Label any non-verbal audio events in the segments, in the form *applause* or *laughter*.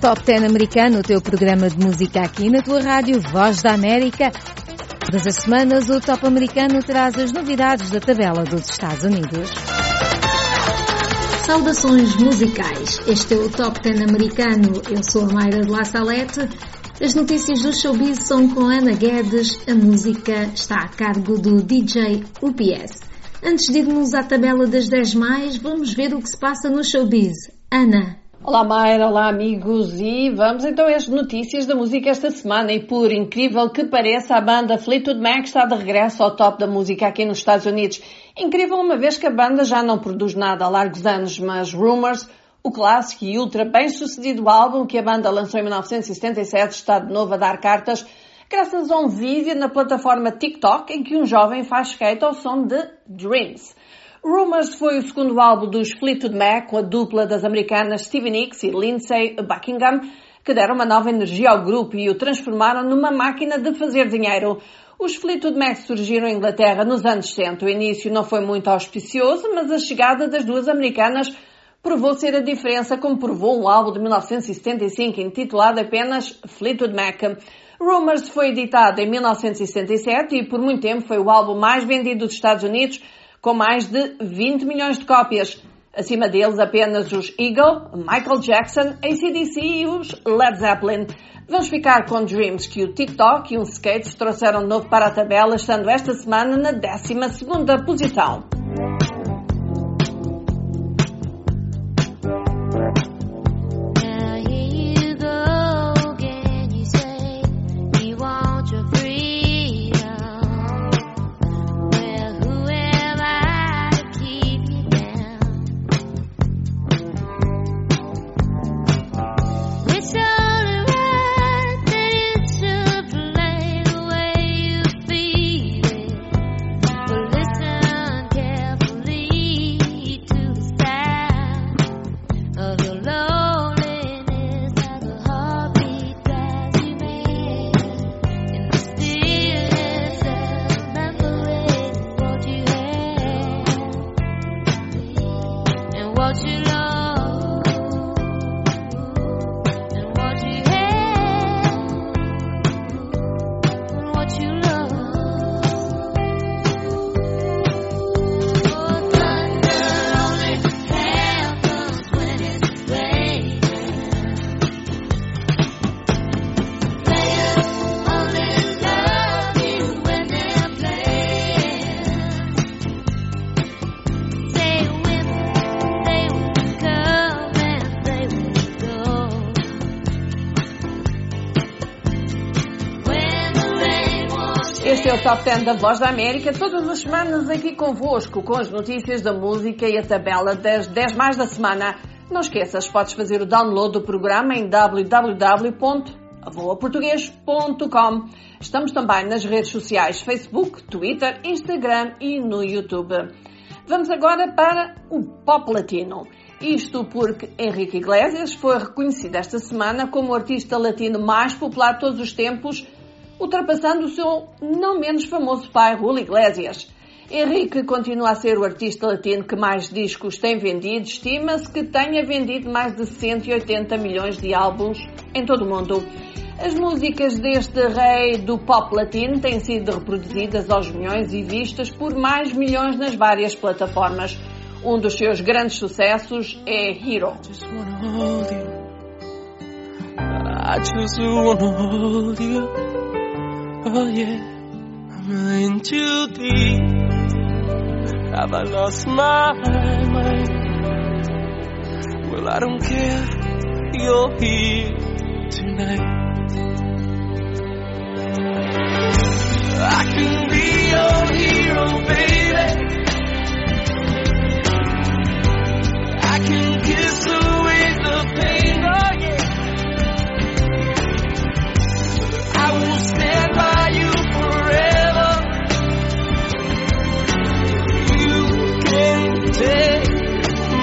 Top 10 americano, o teu programa de música aqui na tua rádio Voz da América. Todas as semanas o Top americano traz as novidades da tabela dos Estados Unidos. Saudações musicais. Este é o Top 10 americano. Eu sou a Mayra de La Salete. As notícias do showbiz são com Ana Guedes. A música está a cargo do DJ UPS. Antes de irmos à tabela das 10 mais, vamos ver o que se passa no showbiz. Ana. Olá Mayra, olá amigos e vamos então às notícias da música esta semana e por incrível que pareça a banda Fleetwood Mac está de regresso ao top da música aqui nos Estados Unidos. Incrível uma vez que a banda já não produz nada há largos anos, mas Rumors, o clássico e ultra bem sucedido álbum que a banda lançou em 1977 está de novo a dar cartas graças a um vídeo na plataforma TikTok em que um jovem faz skate ao som de Dreams. Rumors foi o segundo álbum dos Fleetwood Mac com a dupla das americanas Stevie Nicks e Lindsay Buckingham, que deram uma nova energia ao grupo e o transformaram numa máquina de fazer dinheiro. Os Fleetwood Mac surgiram em Inglaterra nos anos 60. O início não foi muito auspicioso, mas a chegada das duas americanas provou ser a diferença, como provou um álbum de 1975 intitulado apenas Fleetwood Mac. Rumors foi editado em 1977 e por muito tempo foi o álbum mais vendido dos Estados Unidos, com mais de 20 milhões de cópias. Acima deles apenas os Eagle, Michael Jackson, ACDC e os Led Zeppelin. Vamos ficar com Dreams que o TikTok e um skate trouxeram de novo para a tabela, estando esta semana na 12 posição. Top 10 da Voz da América, todas as semanas aqui convosco, com as notícias da música e a tabela das 10 mais da semana. Não esqueças, podes fazer o download do programa em www.avoaportuguês.com. Estamos também nas redes sociais Facebook, Twitter, Instagram e no YouTube. Vamos agora para o pop latino. Isto porque Henrique Iglesias foi reconhecido esta semana como o artista latino mais popular de todos os tempos ultrapassando o seu não menos famoso pai, Julio Iglesias. Henrique continua a ser o artista latino que mais discos tem vendido. Estima-se que tenha vendido mais de 180 milhões de álbuns em todo o mundo. As músicas deste rei do pop latino têm sido reproduzidas aos milhões e vistas por mais milhões nas várias plataformas. Um dos seus grandes sucessos é Hero. I Oh yeah, I'm in too deep. Have I lost my mind? Well, I don't care. You're here tonight. I can be your hero, baby. I can kiss away the pain.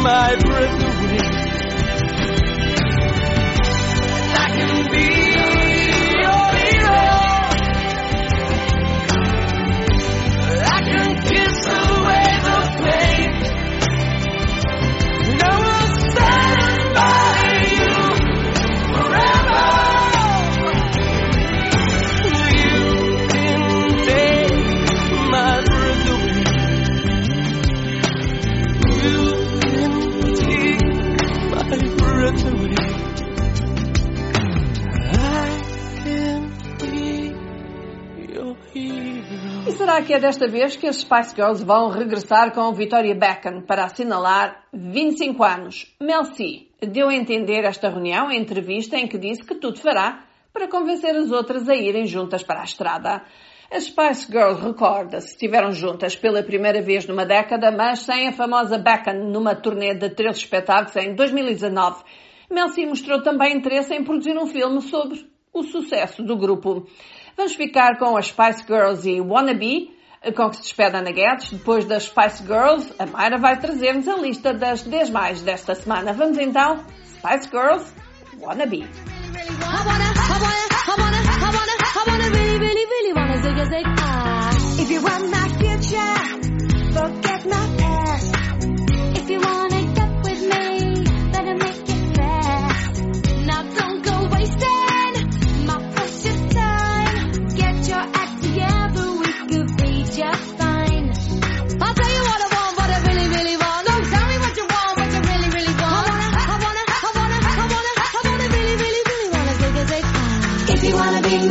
My breath será que é desta vez que as Spice Girls vão regressar com Victoria Beckham para assinalar 25 anos? Mel C deu a entender esta reunião em entrevista em que disse que tudo fará para convencer as outras a irem juntas para a estrada. As Spice Girls, recorda-se, estiveram juntas pela primeira vez numa década, mas sem a famosa Beckham numa turnê de três espetáculos em 2019. Mel C mostrou também interesse em produzir um filme sobre o sucesso do grupo. Vamos ficar com as Spice Girls e Wannabe, com que se despede Ana Guedes. Depois das Spice Girls, a Mayra vai trazer-nos a lista das 10 mais desta semana. Vamos então, Spice Girls, Wannabe. If you want my future, forget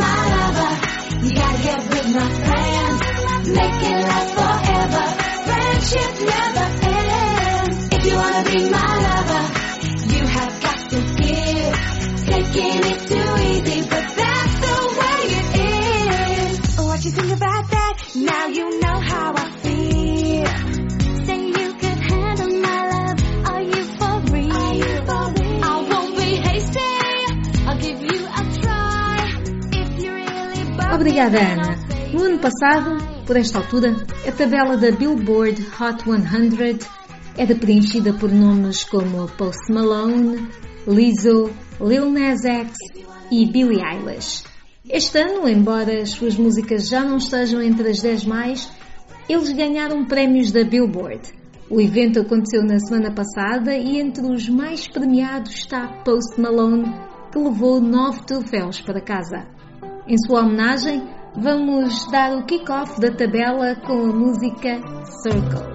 my lover. You gotta get with my plans. Make it last forever. Friendship never ends. If you wanna be my Obrigada, Ana. No ano passado, por esta altura, a tabela da Billboard Hot 100 era preenchida por nomes como Post Malone, Lizzo, Lil Nas X e Billie Eilish. Este ano, embora as suas músicas já não estejam entre as 10 mais, eles ganharam prémios da Billboard. O evento aconteceu na semana passada e entre os mais premiados está Post Malone, que levou nove troféus para casa. Em sua homenagem, vamos dar o kick-off da tabela com a música Circles.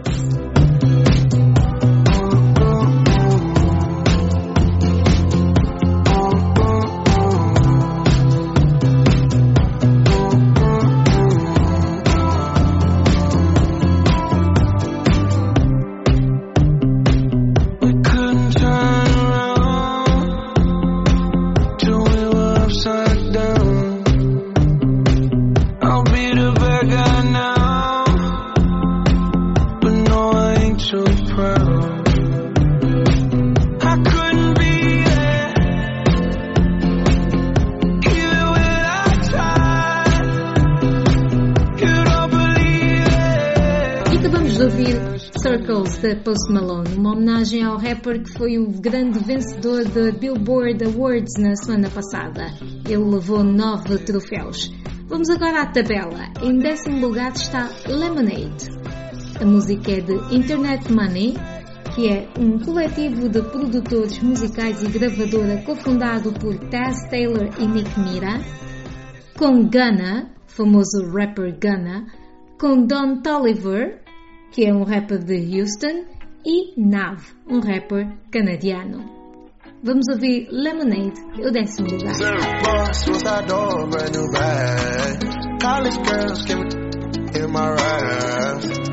Post Malone, uma homenagem ao rapper que foi o grande vencedor da Billboard Awards na semana passada. Ele levou nove troféus. Vamos agora à tabela. Em décimo lugar está Lemonade. A música é de Internet Money, que é um coletivo de produtores musicais e gravadora cofundado por Taz Taylor e Nick Mira, com Gunna, famoso rapper Gunna, com Don Toliver, que é um rapper de Houston, e Nav, um rapper canadiano. Vamos ouvir Lemonade, o décimo lugar.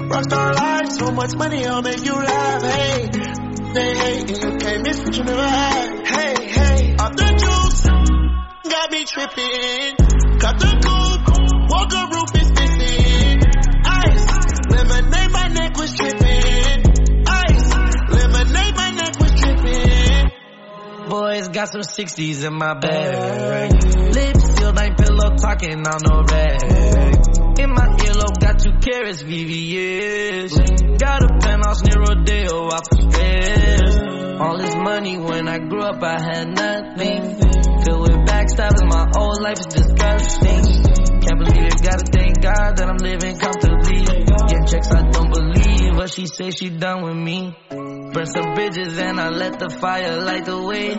Rockstar life, so much money, I'll make you laugh. Hey, they hate and you can't miss what you never had. Hey, hey, off the juice, got me tripping. Cut the coupe, walk a got some 60s in my bag. Lips sealed, ain't pillow talking on no rag. In my earlobe, got two carrots, VVS. Got a penthouse near Rodeo, off the stress. All this money when I grew up, I had nothing. Filled with backstabbing, my whole life is disgusting. Can't believe it, gotta thank God that I'm living comfortably. Get checks, I don't believe what she say she done with me. Burn some bridges and I let the fire light the way.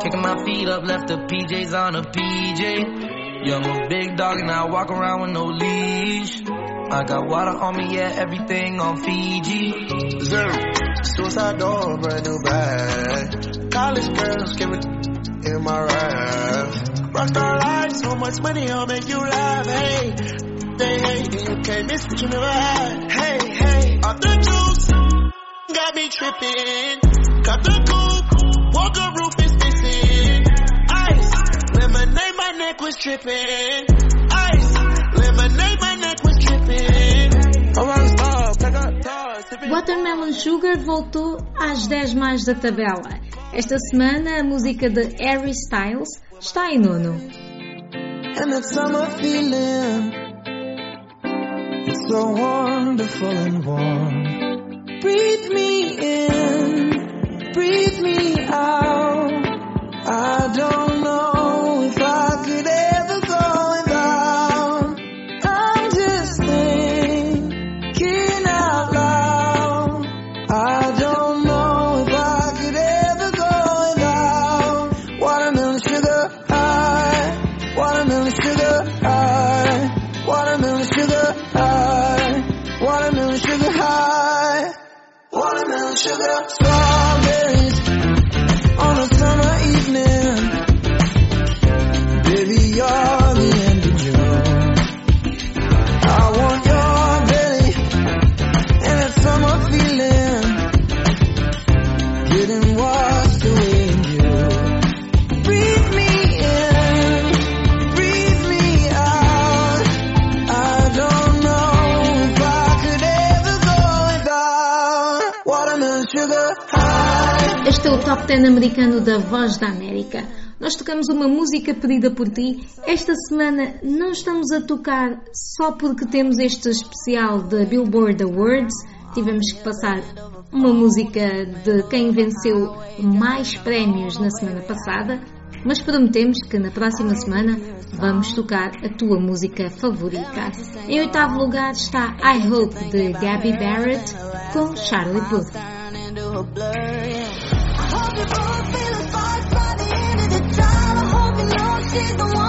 Kicking my feet up, left the PJs on a PJ. I'm a big dog and I walk around with no leash. I got water on me, yeah, everything on Fiji. Zero, suicide door, brand new bag. College girls give it in my rap. Rockstar life, so much money, I'll make you laugh. Hey, They hate you can't miss what you never had. Hey, got me tripping. Cut the coupe, walker roof is missing. Ice, lemonade, my neck was tripping. Ice, lemonade, my neck was tripping. Watermelon Sugar voltou às 10 mais da tabela. Esta semana a música de Harry Styles está em nono. And that summer feeling It's so wonderful and warm Breathe me in. Breathe me out. I don't know Watermelon sugar 10 americano da Voz da América. Nós tocamos uma música pedida por ti. Esta semana não estamos a tocar só porque temos este especial da Billboard Awards. Tivemos que passar uma música de quem venceu mais prémios na semana passada. Mas prometemos que na próxima semana vamos tocar a tua música favorita. Em oitavo lugar está I Hope de Gabby Barrett com Charlie Puth. She's the one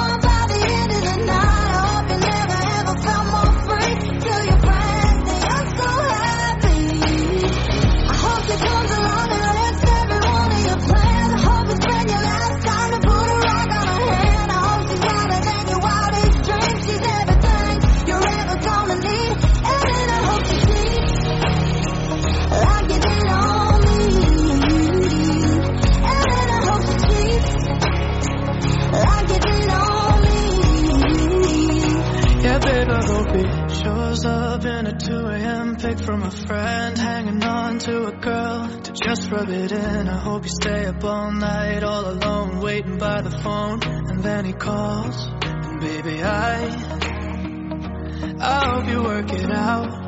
to to just rub it in. I hope you stay up all night, all alone, waiting by the phone, and then he calls. And baby, I, I hope you work it out.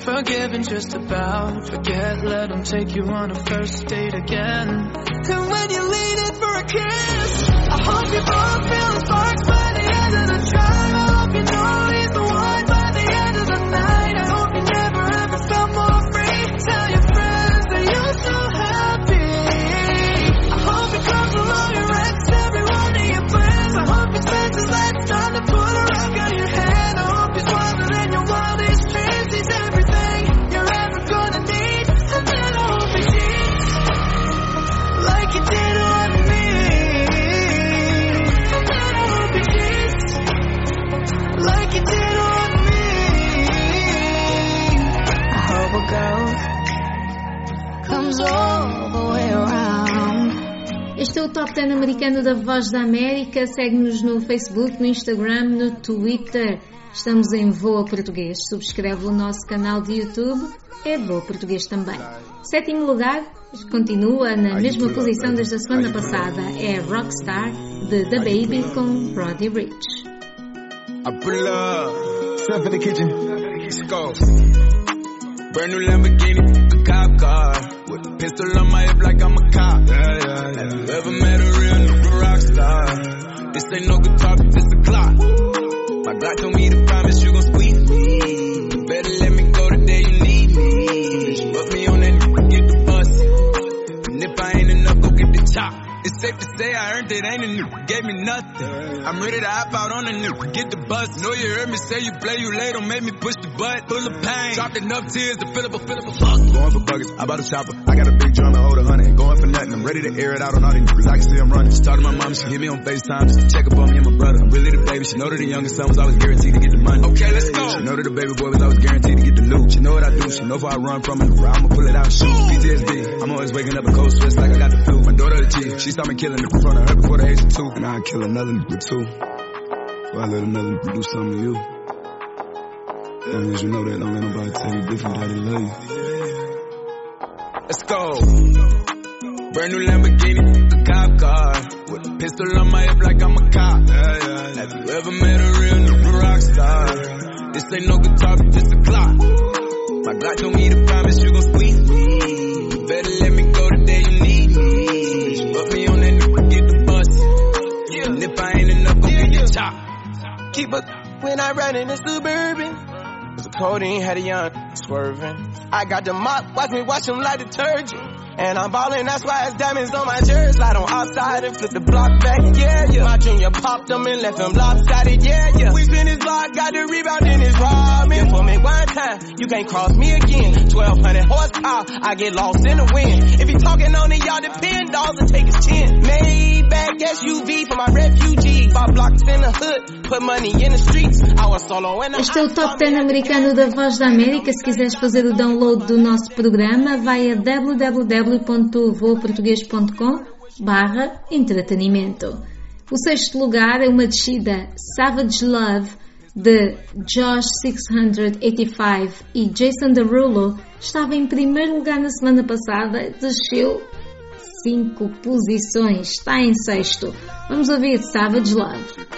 Forgive and just about forget, let him take you on a first date again. And when you lean in for a kiss, I hope you both feel the sparks Este é o Top 10 americano da Voz da América. Segue-nos no Facebook, no Instagram, no Twitter. Estamos em Voa Português. Subscreve o nosso canal de YouTube. É Voa Português também. Sétimo lugar, continua na mesma posição desde a semana passada. É Rockstar, de The Baby com Roddy Rich. I pull up, step in the kitchen, let's go. Brand new Lamborghini, a cop car, with a pistol on my hip like I'm a cop. Yeah, yeah, yeah. Have you ever met a real nigga rock star? This ain't no guitar, but this a clock. My Glock told me to promise you gon' squeeze me. You better let me go the day you need me. Put me on that, get the bus. And if I ain't enough, go get the chop. It's safe to say I earned it ain't a new, gave me nothing. I'm ready to hop out on a new, get the bus. Know you heard me say you play, you late, don't make me push the butt. Full of pain, dropped enough tears to fill up a, fill up a fuck. Going for buckets, I bought a chopper. I got a big drum to hold a hundred. Going for nothing, I'm ready to air it out on all these niggas. I can see I'm running. Just talk to my mom, she hit me on FaceTime just to check up on me and my brother. I'm really the baby, she know that the youngest son was always guaranteed to get the money. Okay, let's go. She know that the baby boy was always guaranteed to get the loot. She know what I do, she know if I run from it, I'ma pull it out and shoot. PTSD, I'm always waking up in cold sweats like I got the flu. My daughter the chief, she saw me killing in front of her before the age of two. And I'd kill another nigga too. So I let another nigga do something to you. Long as you know that, don't let nobody tell you different that they love you. Let's go. Brand new Lamborghini, a cop car. With a pistol on my hip like I'm a cop. Have you ever met a real nigga rock star? This ain't no guitar, but just a clock. My Glock told me to promise you gon' squeeze me. Keep when I ride in the suburban. Cause the codeine had a young swerving. I got the mop, watch me wash them like detergent. And I'm ballin', that's why it's diamonds on my jersey. Slide on outside and flip the block back, yeah, yeah. My junior popped them and left them lopsided, yeah, yeah. We spin his block, got the rebound in his robin. For me one time, you can't cross me again. 1200 horsepower, I get lost in the wind. If he talking on it, y'all depend, and take his chin. SUV for my refugee. Five blocks in the hood, put money in the streets. I was solo the Este é o Top 10 americano da Voz da América. Se quiseres fazer o download do nosso programa, vai a www.voaportugues.com barra entretenimento. O sexto lugar é uma descida Savage Love de Josh 685 e Jason Derulo estava em primeiro lugar na semana passada, desceu 5 posições, está em sexto. Vamos ouvir Savage Love.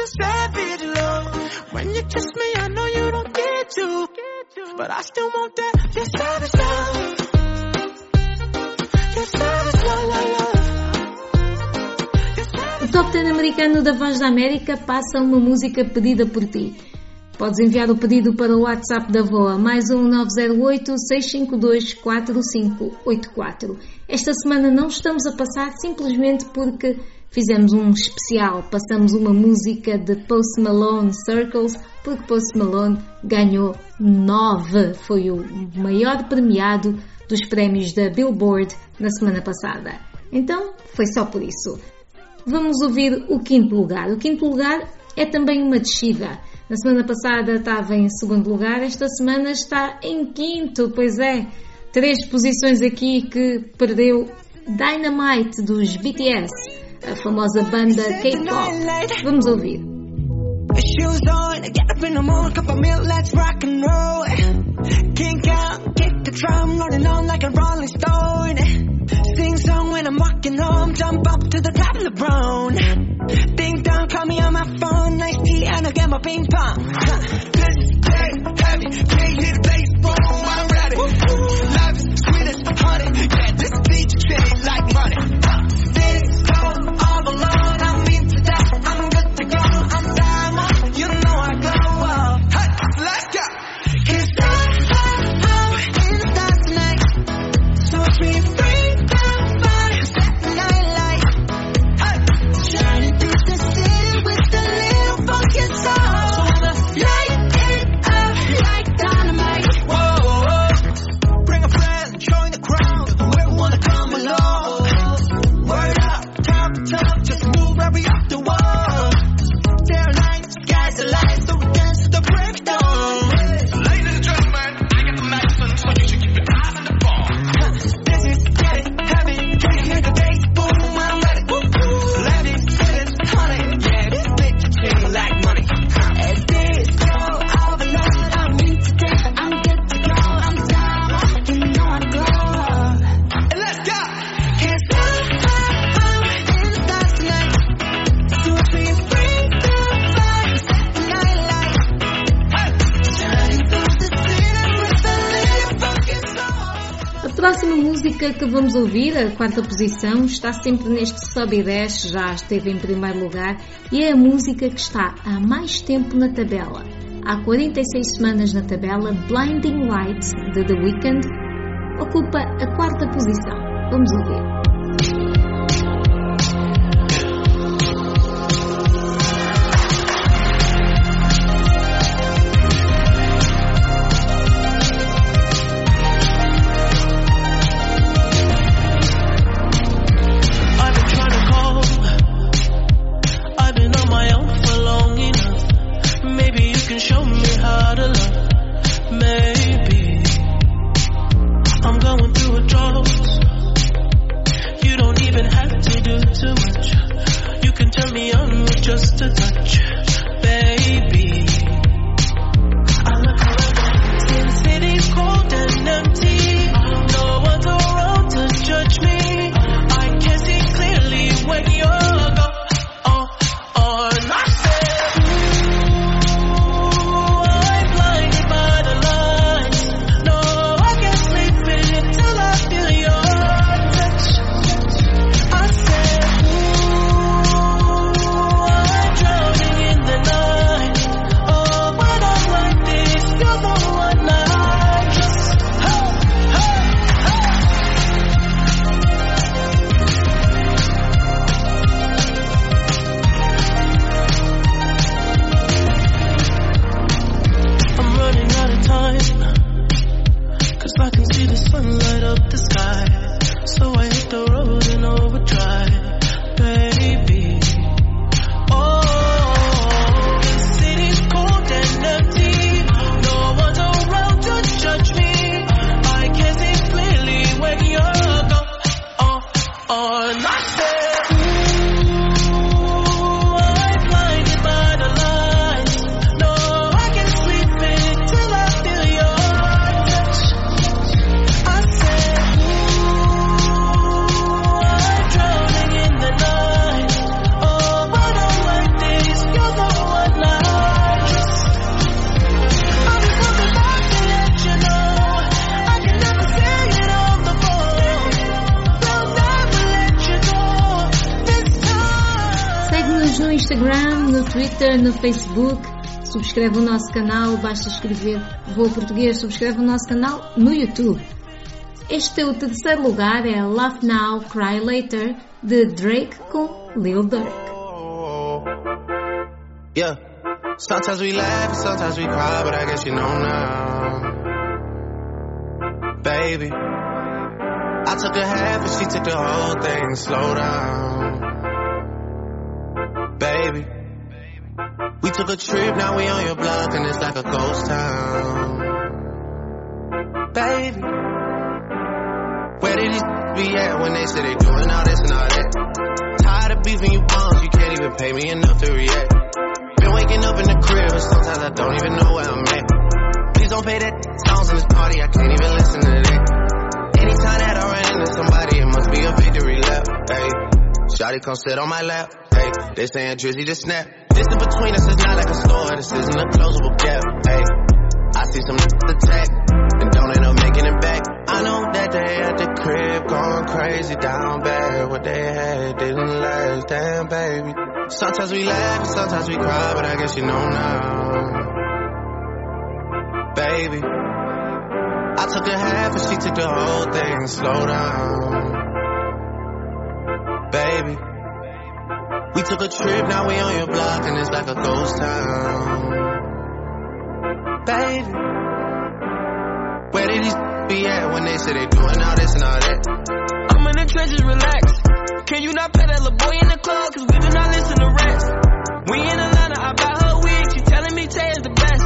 you're savage love. When you kiss me, I know you don't get to, but I still want that. You're savage love. Savage love, love, love. O Top 10 americano da Voz da América passa uma música pedida por ti. Podes enviar o pedido para o WhatsApp da VOA, mais um 908-652-4584. Esta semana não estamos a passar simplesmente porque fizemos um especial. Passamos uma música de Post Malone Circles, porque Post Malone ganhou 9. Foi o maior premiado dos prémios da Billboard na semana passada. Então, foi só por isso. Vamos ouvir o quinto lugar. O quinto lugar é também uma descida. Na semana passada estava em segundo lugar, esta semana está em quinto, pois é. Três posições aqui que perdeu Dynamite dos BTS, famosa banda K-pop. Vamos ouvir. Shoes on, get up in the morning, cup of milk, let's rock and roll. Kink out, kick the drum, rolling on like a rolling stone. Sing song when I'm walking home, jump up to the top of the brown. Ding dong, call me on my phone, nice tea, and I'll get my ping pong. Vamos ouvir, a quarta posição, está sempre neste sobe e desce, já esteve em primeiro lugar e é a música que está há mais tempo na tabela. Há 46 semanas na tabela, Blinding Lights de The Weeknd ocupa a quarta posição. Vamos ouvir. Twitter, no Facebook. Subscreve o nosso canal, basta escrever Voo Português. Subscreve o nosso canal no YouTube. Este é o terceiro lugar, é Laugh Now, Cry Later, de Drake com Lil Durk. Yeah. Sometimes we laugh, sometimes we cry, but I guess you know now. Baby. I took a half and she took the whole thing. Slow down. We took a trip, now we on your block and it's like a ghost town. Baby. Where did these *laughs* be at when they say they doing all this and all that? Tired of beefing you bums, you can't even pay me enough to react. Been waking up in the crib and sometimes I don't even know where I'm at. Please don't pay that *laughs* songs in this party, I can't even listen to that. Anytime that I run into somebody, it must be a victory lap. Hey, Shotty come sit on my lap. Hey, they saying Drizzy just snap. Distance between us is not like a store, this isn't a closable gap. Hey, I see some attack and don't end up making it back. I know that they at the crib going crazy down bad. What they had didn't last, damn baby. Sometimes we laugh, and sometimes we cry, but I guess you know now, baby. I took a half and she took the whole thing. Slow down, baby. We took a trip, now we on your block and it's like a ghost town, baby. Where did these be at when they say they doing all this and all that? I'm in the trenches, relax. Can you not that little boy in the club? Cause we do not listen to rats. We in Atlanta, I buy her wig. She telling me Tay is the best.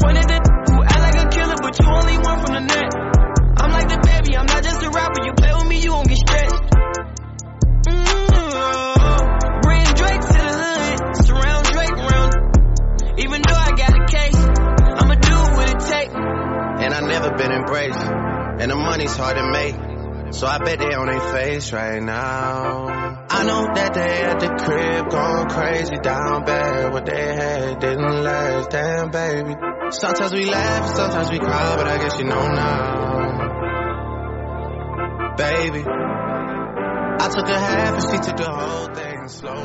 Pointed at who act like a killer, but you only one from the net. I'm like the baby, I'm not just a rapper. You play with me, you won't get stretched. Been embraced. And the money's hard to make. So I bet they on their face right now. I know that they at the crib going crazy down bad. What they had didn't last, damn baby. Sometimes we laugh, sometimes we cry, but I guess you know now. baby.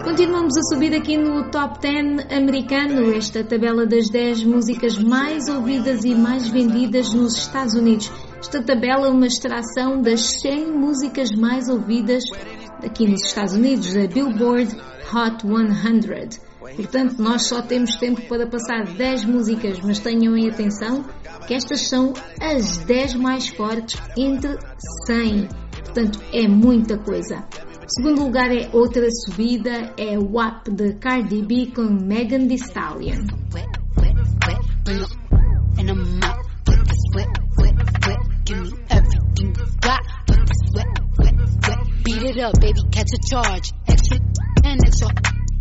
Continuamos a subir aqui no Top 10 americano, esta tabela das 10 músicas mais ouvidas e mais vendidas nos Estados Unidos. Esta tabela é uma extração das 100 músicas mais ouvidas aqui nos Estados Unidos, da Billboard Hot 100. Portanto, nós só temos tempo para passar 10 músicas, mas tenham em atenção que estas são as 10 mais fortes entre 100. Portanto, é muita coisa. Segundo lugar é outra subida, é o WAP de Cardi B com Megan Thee Stallion. beat it up, baby, catch a charge. Extra and extra,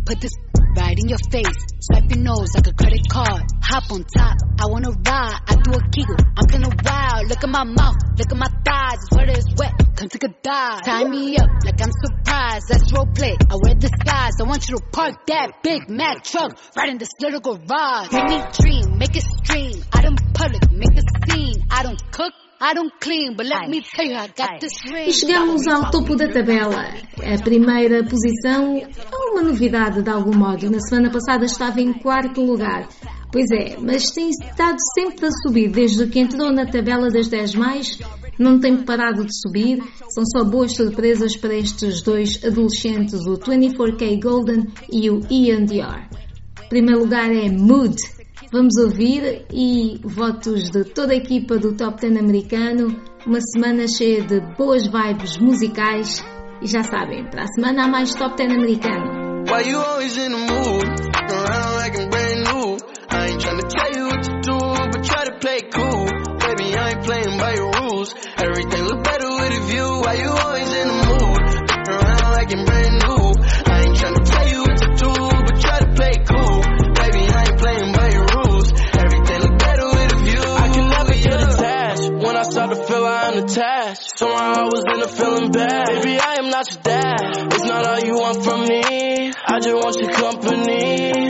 put this right in your face. Swipe your nose like a credit card. Hop on top, I wanna ride. I do a giggle, I'm kinda wild. Look at my mouth, look at my thighs. It's wet, it's wet. Come take a dive. Tie me up like I'm surprised. Let's role play. I wear disguise. I want you to park that Big Mac truck right in this little garage. Make me dream, make it stream. I don't public, make a scene. I don't cook. I don't clean, but let me tell you, I got this ring. E chegamos ao topo da tabela. A primeira posição é uma novidade de algum modo. Na semana passada estava em quarto lugar. Pois é, mas tem estado sempre a subir desde que entrou na tabela das 10 mais. Não tem parado de subir. São só boas surpresas para estes dois adolescentes, o 24K Golden e o Ian Dior. Primeiro lugar é Mood. Vamos ouvir e votos de toda a equipa do Top 10 americano. Uma semana cheia de boas vibes musicais. E já sabem, para a semana há mais Top 10 americano. Why you always in the mood? Around like I'm brand new. I ain't tryna tell you what to do, but try to play cool. Baby, I ain't playing by your rules. Everything look better with a view. Why you always in the mood? Around like I'm brand new. Just want your company.